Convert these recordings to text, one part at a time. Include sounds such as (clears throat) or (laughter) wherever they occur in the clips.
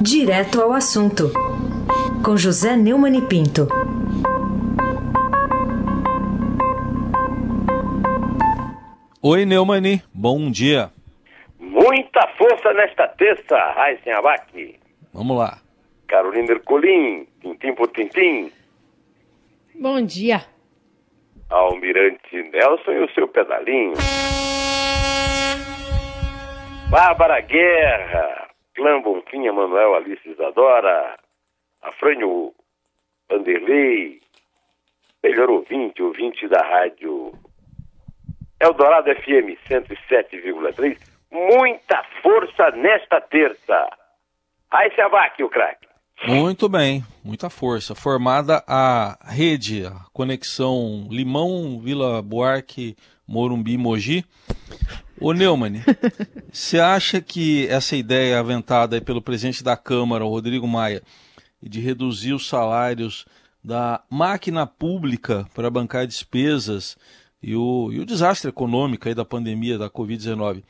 Direto ao assunto, com José Neumann e Pinto. Oi, Neumani, bom dia. Muita força nesta terça, Raíssen Abac. Vamos lá. Carolina Ercolim, tintim por tintim. Bom dia. Almirante Nelson e o seu pedalinho. Bárbara Guerra, Clã Bonfim, Manuel Alice Isadora, Afrânio Vanderlei, melhor ouvinte, ouvinte da rádio Eldorado FM 107,3. Muita força nesta terça. Aí se abaque o craque. Muito bem, muita força. Formada a rede, a conexão Limão, Vila Buarque, Morumbi, Mogi. Ô Neumann, (laughs) você acha que essa ideia aventada pelo presidente da Câmara, o Rodrigo Maia, de reduzir os salários da máquina pública para bancar despesas e o, e o desastre econômico da pandemia da Covid-19,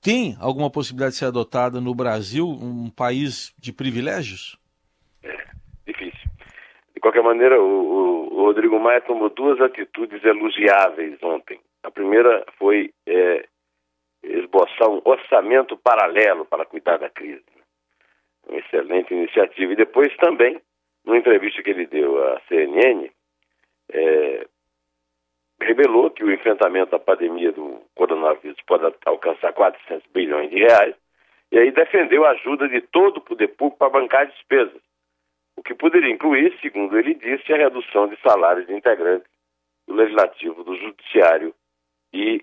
tem alguma possibilidade de ser adotada no Brasil, um país de privilégios? É, difícil. De qualquer maneira, o, o, o Rodrigo Maia tomou duas atitudes elogiáveis ontem. A primeira foi é, esboçar um orçamento paralelo para cuidar da crise. Uma excelente iniciativa. E depois também, numa entrevista que ele deu à CNN, é, revelou que o enfrentamento da pandemia do coronavírus pode alcançar 400 bilhões de reais, e aí defendeu a ajuda de todo o poder público para bancar despesas, o que poderia incluir, segundo ele disse, a redução de salários de integrantes do Legislativo, do Judiciário e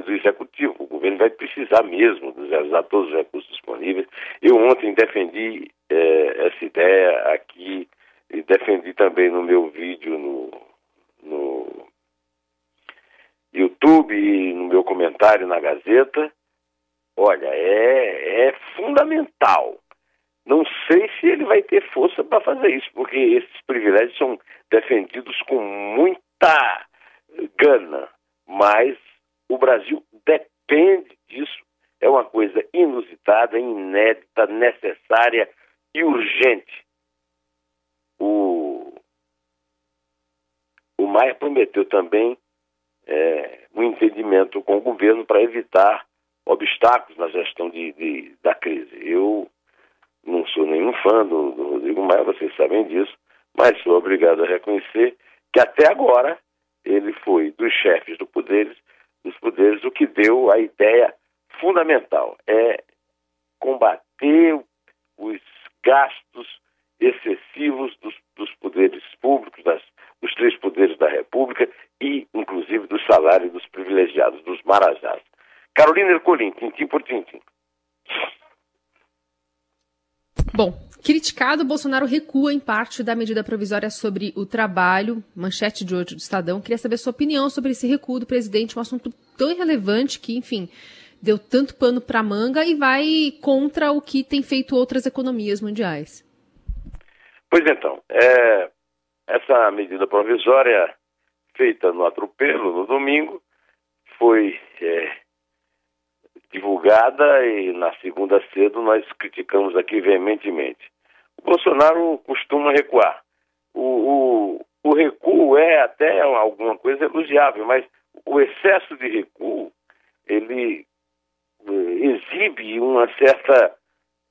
do Executivo. O governo vai precisar mesmo de usar todos os recursos disponíveis. Eu ontem defendi eh, essa ideia aqui e defendi também no meu vídeo no, no YouTube e no meu comentário na Gazeta. Olha, é, é fundamental. Não sei se ele vai ter força para fazer isso, porque esses privilégios são defendidos com muita gana, mas o Brasil depende disso. É uma coisa inusitada, inédita, necessária e urgente. O, o Maia prometeu também é, um entendimento com o governo para evitar obstáculos na gestão de, de, da crise. Eu não sou nenhum fã do, do Rodrigo Maia, vocês sabem disso, mas sou obrigado a reconhecer que até agora ele foi dos chefes do poderes, dos poderes o que deu a ideia fundamental é combater os gastos excessivos dos, dos poderes públicos, das, dos três poderes da República e, inclusive, dos salários dos privilegiados, dos marajás. Carolina Ercolim, tintim por tintim. Bom, criticado, Bolsonaro recua em parte da medida provisória sobre o trabalho, manchete de hoje do Estadão. Queria saber sua opinião sobre esse recuo do presidente, um assunto tão irrelevante que, enfim, deu tanto pano para manga e vai contra o que tem feito outras economias mundiais. Pois então, é, essa medida provisória feita no atropelo no domingo foi é, divulgada e na segunda cedo nós criticamos aqui veementemente. O Bolsonaro costuma recuar. O, o, o recuo é até alguma coisa elogiável, mas o excesso de recuo ele é, exibe uma certa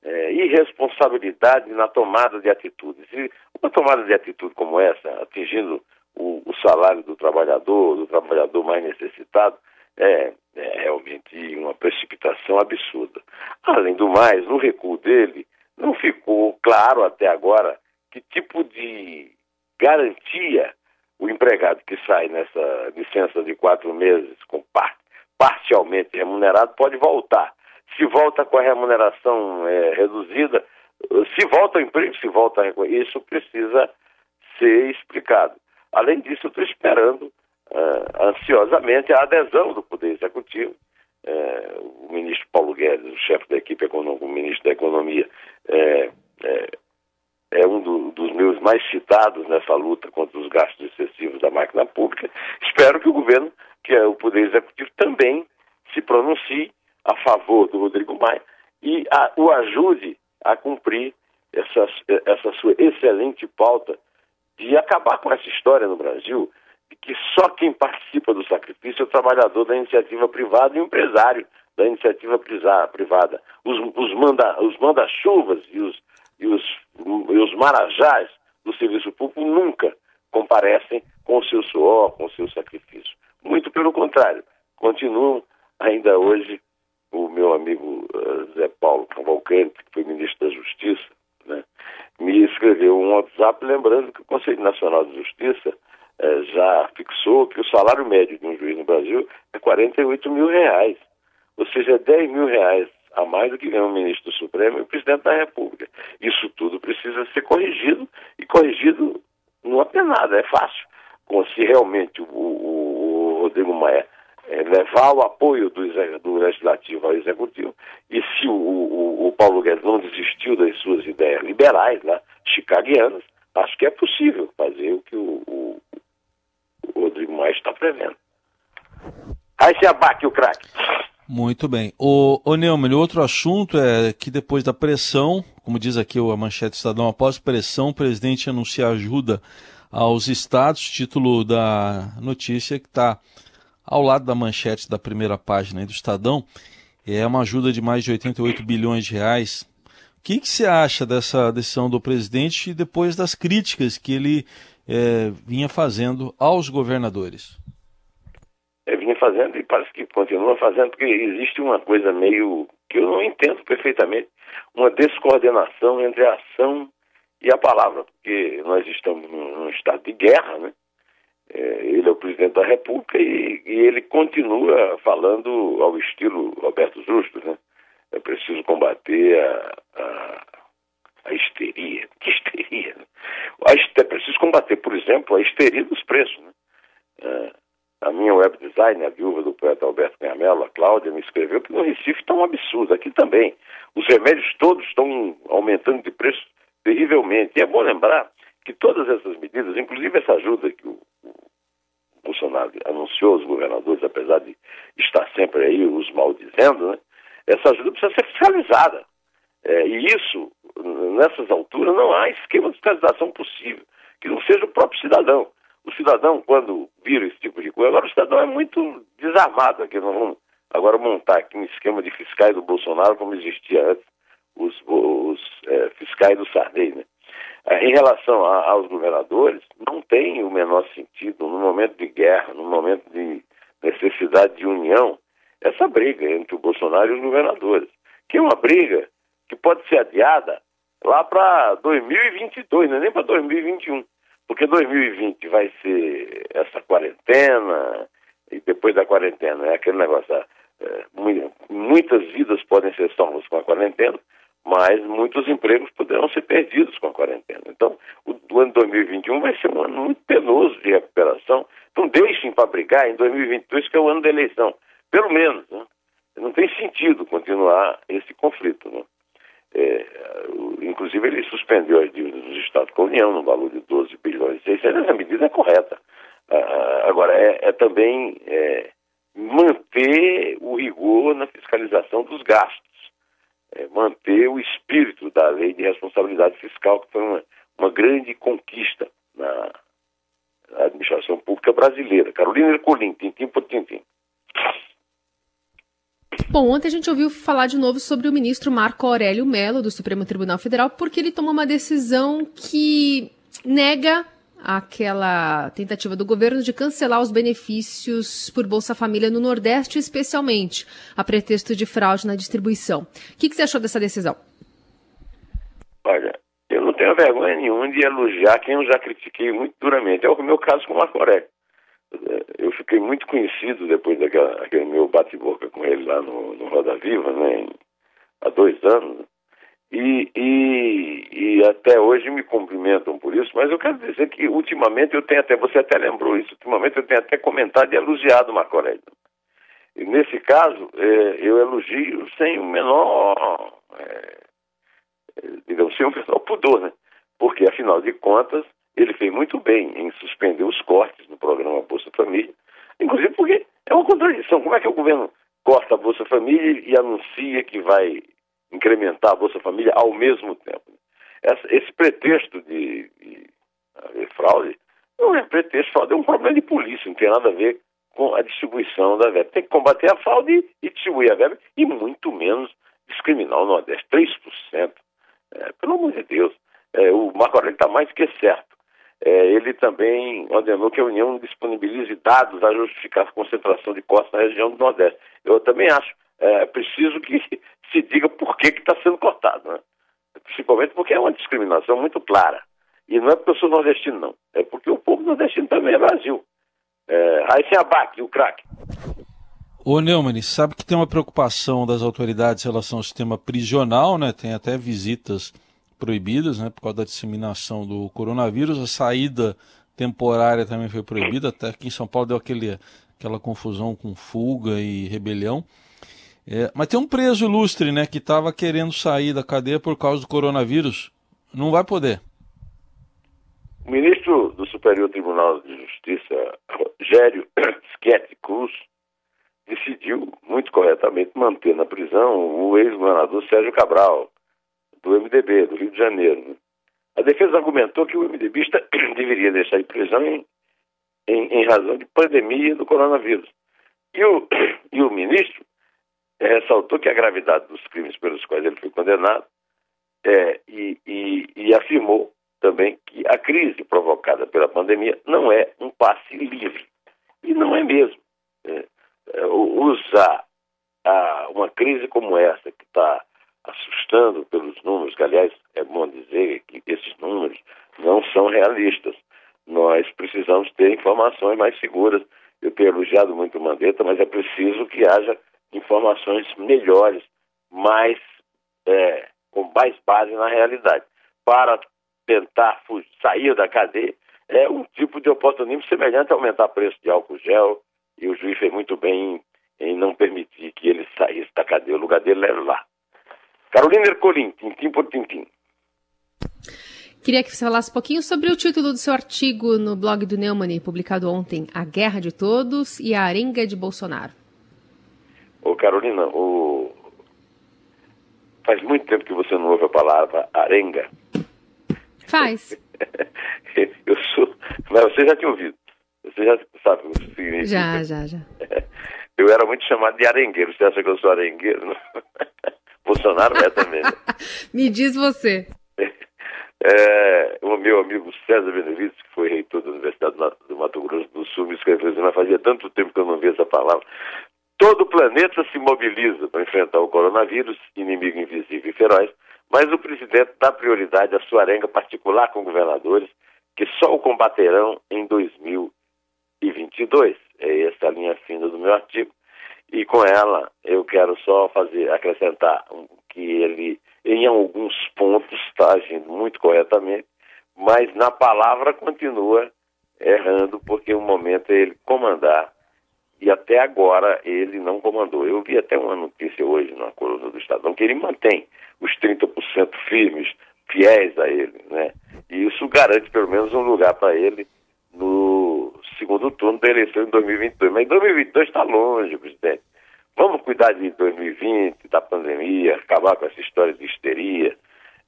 é, irresponsabilidade na tomada de atitudes. E uma tomada de atitude como essa, atingindo o, o salário do trabalhador, do trabalhador mais necessitado, é, é, realmente uma precipitação absurda. Além do mais, no recuo dele, não ficou claro até agora que tipo de garantia o empregado que sai nessa licença de quatro meses com parte, parcialmente remunerado pode voltar se volta com a remuneração é, reduzida, se volta ao emprego, se volta a isso precisa ser explicado. Além disso, estou esperando uh, ansiosamente a adesão do Poder Executivo. Uh, o ministro Paulo Guedes, o chefe da equipe econômica, o ministro da Economia, é, é, é um do, dos meus mais citados nessa luta contra os gastos excessivos da máquina pública. Espero que o governo, que é o Poder Executivo, também se pronuncie a favor do Rodrigo Maia e a, o ajude a cumprir essa, essa sua excelente pauta de acabar com essa história no Brasil que só quem participa do sacrifício é o trabalhador da iniciativa privada e o empresário da iniciativa privada. Os, os, manda, os manda-chuvas e os, e, os, e os marajás do serviço público nunca comparecem com o seu suor, com o seu sacrifício. Muito pelo contrário, continuam ainda hoje o meu amigo uh, Zé Paulo Cavalcante, que foi ministro da Justiça, né, me escreveu um WhatsApp lembrando que o Conselho Nacional de Justiça uh, já fixou que o salário médio de um juiz no Brasil é 48 mil reais, ou seja, 10 mil reais a mais do que ganha o ministro do Supremo e o presidente da República. Isso tudo precisa ser corrigido e corrigido não é nada, é fácil. Como se realmente o, o, o Rodrigo Maia é, levar o apoio do, do, Legislativo ao Executivo, e se o, o, o, Paulo Guedes não desistiu das suas ideias liberais, chicaguianas, acho que é possível fazer o que o, o Rodrigo Maia está prevendo. Aí se abate o craque. Muito bem. O, o Neumann, outro assunto é que depois da pressão, como diz aqui a manchete Estadão, após pressão, o presidente anuncia ajuda aos estados, título da notícia que está ao lado da manchete da primeira página do Estadão, é uma ajuda de mais de 88 bilhões de reais. O que, que você acha dessa decisão do presidente depois das críticas que ele é, vinha fazendo aos governadores? É, vinha fazendo e parece que continua fazendo, porque existe uma coisa meio que eu não entendo perfeitamente, uma descoordenação entre a ação e a palavra, porque nós estamos num estado de guerra, né? É, ele é o presidente da República e, e, ele continua falando ao estilo Roberto Justo, né? É preciso combater a, a, a histeria. (laughs) Que histeria? Né? É preciso combater, por exemplo, a histeria dos preços, né? É, a minha web designer, a viúva do poeta Alberto Canhamelo, a Cláudia, me escreveu que no Recife está um absurdo. Aqui também. Os remédios todos estão aumentando de preço terrivelmente. E é bom lembrar que todas essas medidas, inclusive essa ajuda que o, o Bolsonaro anunciou aos governadores, apesar de estar sempre aí os maldizendo, né? essa ajuda precisa ser fiscalizada. É, e isso, nessas alturas, não há esquema de fiscalização possível, que não seja o próprio cidadão o cidadão, quando vira esse tipo de coisa, agora o cidadão é muito desarmado aqui. Nós vamos agora montar aqui um esquema de fiscais do Bolsonaro, como existia antes, os, os é, fiscais do Sarney, né? É, em relação a, aos governadores, não tem o menor sentido, no momento de guerra, no momento de necessidade de união, essa briga entre o Bolsonaro e os governadores, que é uma briga que pode ser adiada lá para 2022, não é nem para 2021. Porque 2020 vai ser essa quarentena, e depois da quarentena é aquele negócio, é, muitas vidas podem ser salvas com a quarentena, mas muitos empregos poderão ser perdidos com a quarentena. Então, o, o ano 2021 vai ser um ano muito penoso de recuperação. Então, deixem para brigar em 2022, que é o ano da eleição. Pelo menos, né? Não tem sentido continuar esse conflito. Né? É, inclusive, ele suspendeu as dívidas dos Estados com a União no valor de 12 bilhões e 600. Essa medida é correta. Ah, agora, é, é também é, manter o rigor na fiscalização dos gastos, é, manter o espírito da lei de responsabilidade fiscal, que foi uma, uma grande conquista na administração pública brasileira. Carolina Ercolim, tintim por tintim. Bom, ontem a gente ouviu falar de novo sobre o ministro Marco Aurélio Mello, do Supremo Tribunal Federal, porque ele tomou uma decisão que nega aquela tentativa do governo de cancelar os benefícios por Bolsa Família no Nordeste, especialmente, a pretexto de fraude na distribuição. O que, que você achou dessa decisão? Olha, eu não tenho vergonha nenhuma de elogiar quem eu já critiquei muito duramente. É o meu caso com o Marco Aurélio eu fiquei muito conhecido depois daquele meu bate-boca com ele lá no, no Roda Viva, né, há dois anos. E, e, e, até hoje me cumprimentam por isso, mas eu quero dizer que ultimamente eu tenho até, você até lembrou isso, ultimamente eu tenho até comentado e elogiado Marco Aurélio. E nesse caso, é, eu elogio sem o menor, é, é digamos, sem o menor pudor, né? Porque, afinal de contas, ele fez muito bem em suspender os cortes no programa Bolsa Família, inclusive porque é uma contradição. Como é que o governo corta a Bolsa Família e anuncia que vai incrementar a Bolsa Família ao mesmo tempo? esse pretexto de, de haver fraude não é pretexto, fraude é um problema de polícia, não tem nada a ver com a distribuição da verba. Tem que combater a fraude e distribuir a verba, e muito menos discriminar o Nordeste. 3%. É, pelo amor de Deus. É, o Marco Aurélio está mais que certo. Ele também ordenou que a União disponibilize dados a justificar a concentração de postos na região do Nordeste. Eu também acho é, preciso que (laughs) se diga por que está sendo cortado. Né? Principalmente porque é uma discriminação muito clara. E não é porque eu sou nordestino, não. É porque o povo nordestino também é Brasil. É, aí sem abaque, o craque. Ô Neumann, sabe que tem uma preocupação das autoridades em relação ao sistema prisional, né? Tem até visitas proibidas, né? Por causa da disseminação do coronavírus. A saída temporária também foi proibida. Até aqui em São Paulo deu aquele, aquela confusão com fuga e rebelião. É, mas tem um preso ilustre, né? Que estava querendo sair da cadeia por causa do coronavírus. Não vai poder. O ministro do Superior Tribunal de Justiça, Rogério (clears throat) Schietti Cruz, decidiu, muito corretamente, manter na prisão o ex-governador Sérgio Cabral, do MDB, do Rio de Janeiro. A defesa argumentou que o MDBista (clears throat) deveria deixar de prisão em, em, em, razão de pandemia do coronavírus. E o, (clears throat) e o ministro ressaltou que a gravidade dos crimes pelos quais ele foi condenado é, e, e, e afirmou também que a crise provocada pela pandemia não é um passe livre. E não é mesmo. É, é, usar a, uma crise como essa, assustando pelos números, que aliás é bom dizer que esses números não são realistas. Nós precisamos ter informações mais seguras. Eu tenho elogiado muito o Mandetta, mas é preciso que haja informações melhores, mais é, com mais base na realidade. Para tentar fugir, sair da cadeia, é um tipo de oportunismo semelhante a aumentar o preço de álcool gel, e o juiz fez muito bem em, em não permitir que ele saísse da cadeia. O lugar dele era lá. Carolina Ercolim, tintim por tintim. Queria que você falasse um pouquinho sobre o título do seu artigo no blog do Neumann, publicado ontem, A Guerra de Todos e a Arenga de Bolsonaro. Ô Carolina, faz muito tempo que você não ouve a palavra arenga. Faz. (laughs) eu sou. Mas você já tinha ouvido. Você já sabe o que significa. Já, já, já. (laughs) Eu era muito chamado de arengueiro. Você acha que eu sou arengueiro? Não? Bolsonaro é também. Né? (laughs) Me diz você. (laughs) É, o meu amigo César Benevides, que foi reitor da Universidade do Mato Grosso do Sul, me escreveu mas fazia tanto tempo que eu não vi essa palavra. Todo o planeta se mobiliza para enfrentar o coronavírus, inimigo invisível e feroz, mas o presidente dá prioridade à sua arenga particular com governadores, que só o combaterão em 2022. É essa a linha fina do meu artigo. E com ela eu quero só fazer acrescentar que ele, em alguns pontos, está agindo muito corretamente, mas na palavra continua errando, porque o momento é ele comandar e até agora ele não comandou. Eu vi até uma notícia hoje na coluna do Estadão que ele mantém os 30% firmes, fiéis a ele, né? E isso garante pelo menos um lugar para ele no segundo turno da eleição em 2022. Mas em 2022 está longe, presidente. Vamos cuidar de 2020, da pandemia, acabar com essa história de histeria,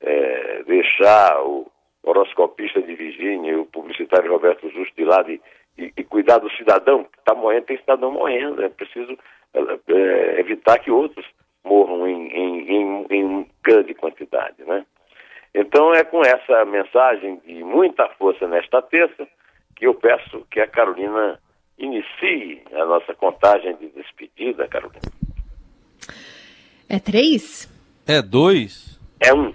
é, deixar o horoscopista de Virgínia e o publicitário Roberto Justo de lado e e, e cuidar do cidadão que está morrendo, tem cidadão morrendo. É preciso é, evitar que outros morram em, em, em, em grande quantidade, né? Então é com essa mensagem de muita força nesta terça que eu peço que a Carolina inicie a nossa contagem de despedida, Carolina. É três? É dois? É um.